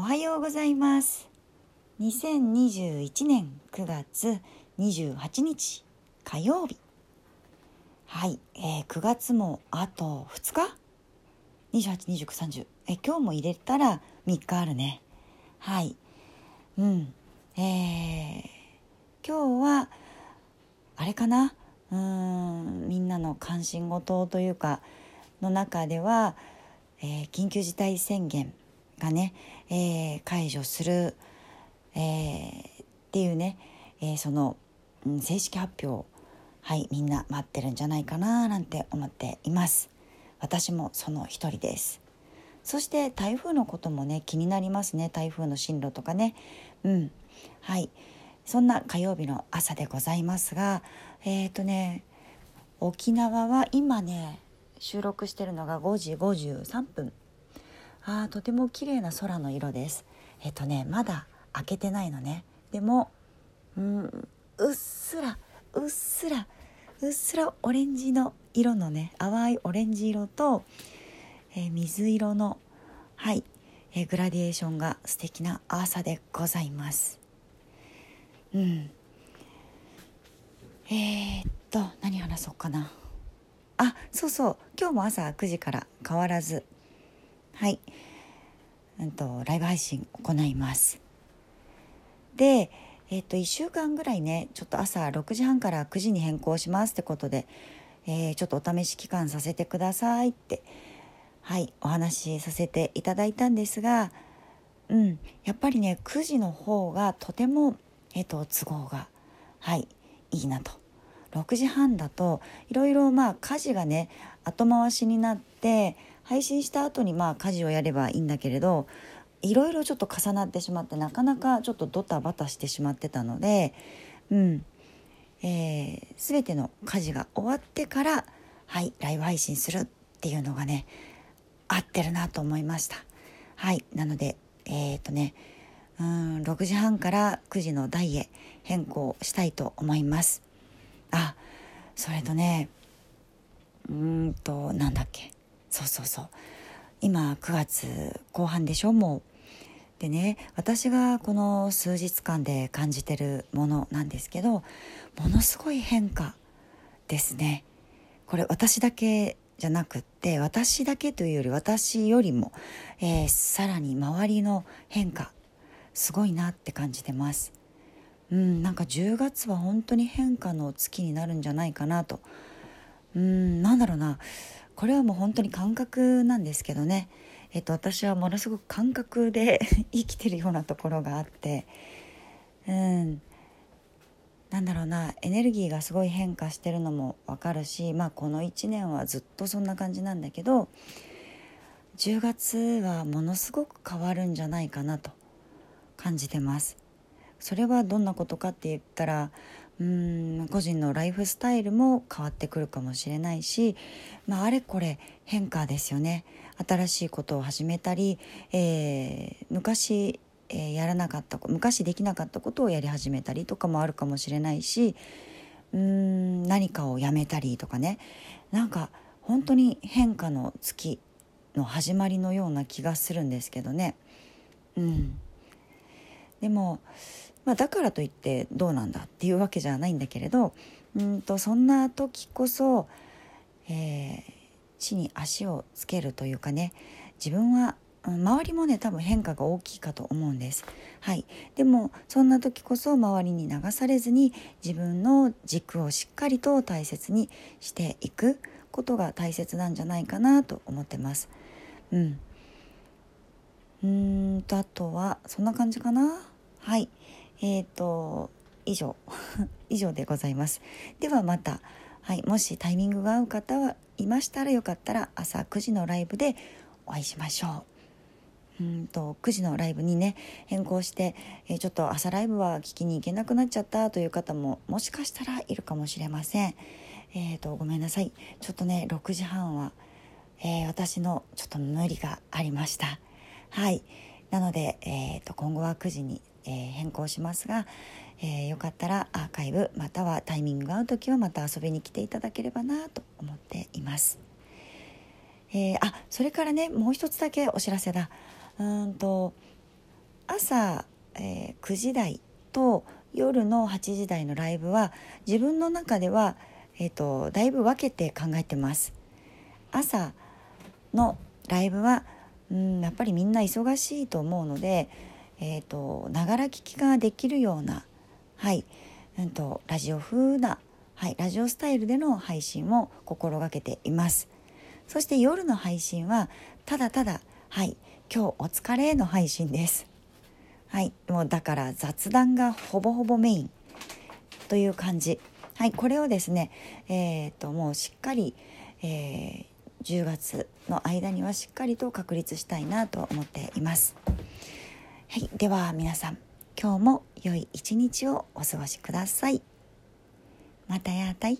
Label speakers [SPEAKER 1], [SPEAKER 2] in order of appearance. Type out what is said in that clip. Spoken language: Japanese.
[SPEAKER 1] おはようございます。2021年9月28日火曜日はい、えー、9月もあと2日282930え今日も入れたら3日あるね。はい。うん。えー、今日はあれかな？うんみんなの関心事というかの中では、えー、緊急事態宣言がね、えー、解除する、えー、っていうね、えー、その、うん、正式発表はいみんな待ってるんじゃないかななんて思っています。私もその一人です。そして台風のこともね気になりますね。台風の進路とかね。うん。はい。そんな火曜日の朝でございますがえっ、ー、とね沖縄は今ね収録してるのが5時53分。あとても綺麗な空の色です。えっ、とねまだ開けてないのね。でもうんうっすらうっすらうっすらオレンジの色のね淡いオレンジ色と、えー、水色のはい、えー、グラディエーションが素敵な朝でございます。うん。えー、っと何話そうかな。あそうそう。今日も朝9時から変わらずはい、うんと、ライブ配信行います。でえっと1週間ぐらいねちょっと朝6時半から9時に変更しますってことで、えー、ちょっとお試し期間させてくださいってはいお話しさせていただいたんですがうんやっぱりね9時の方がとてもえっと都合がはいいいなと。6時半だといろいろまあ家事がね後回しになって配信した後にまあ家事をやればいいんだけれどいろいろちょっと重なってしまってなかなかちょっとドタバタしてしまってたので、うんえー、全ての家事が終わってからはいライブ配信するっていうのがね合ってるなと思いました。はいなのでえっ、ー、とねうん6時半から9時の台へ変更したいと思います。あそれとねうんとなんだっけ。そうそうそう。今9月後半でしょもう。でね私がこの数日間で感じてるものなんですけどものすごい変化ですね。これ私だけじゃなくって私だけというより私よりも、えー、さらに周りの変化すごいなって感じてます。うんなんか10月は本当に変化の月になるんじゃないかなと。うんなんだろうな。これはもう本当に感覚なんですけどね、えっと、私はものすごく感覚で 生きてるようなところがあって。うんなんだろうな。エネルギーがすごい変化してるのもわかるしまあこの1年はずっとそんな感じなんだけど10月はものすごく変わるんじゃないかなと感じてます。それはどんなことかって言ったらうん個人のライフスタイルも変わってくるかもしれないし、まあ、あれこれ変化ですよね。新しいことを始めたり、えー、昔、えー、やらなかった昔できなかったことをやり始めたりとかもあるかもしれないしうん何かをやめたりとかね。なんか本当に変化の月の始まりのような気がするんですけどね。うん、でもまあ、だからといってどうなんだっていうわけじゃないんだけれどうんとそんな時こそ、えー、地に足をつけるというかね自分は周りもね多分変化が大きいかと思うんです。はい、でもそんな時こそ周りに流されずに自分の軸をしっかりと大切にしていくことが大切なんじゃないかなと思ってます。うん。とあとはそんな感じかな。はい。えっ、ー、と以上。以上でございます。ではまた。はい。もしタイミングが合う方はいましたらよかったら朝9時のライブでお会いしましょう。うんと9時のライブにね変更して、えー、ちょっと朝ライブは聞きに行けなくなっちゃったという方ももしかしたらいるかもしれません。えーと、ごめんなさい。ちょっとね6時半は、えー、私のちょっと無理がありました。はい。なので、えーと今後は9時にえー、変更しますが、えー、よかったらアーカイブまたはタイミングが合う時はまた遊びに来ていただければなと思っています。えー、あそれからねもう一つだけお知らせだうんと朝、えー、9時台と夜の8時台のライブは自分の中では、えーと、だいぶ分けて考えてます。朝のライブはうんやっぱりみんな忙しいと思うのでえとながら聞きができるようなはい、うんと、ラジオ風な、はい、ラジオスタイルでの配信を心がけています。そして夜の配信はただただはい今日お疲れの配信です。はいもうだから雑談がほぼほぼメインという感じ。はいこれをですねえー、っともうしっかり、えー、10月の間にはしっかりと確立したいなと思っていますはいでは皆さん今日も良い一日をお過ごしください。またやたい。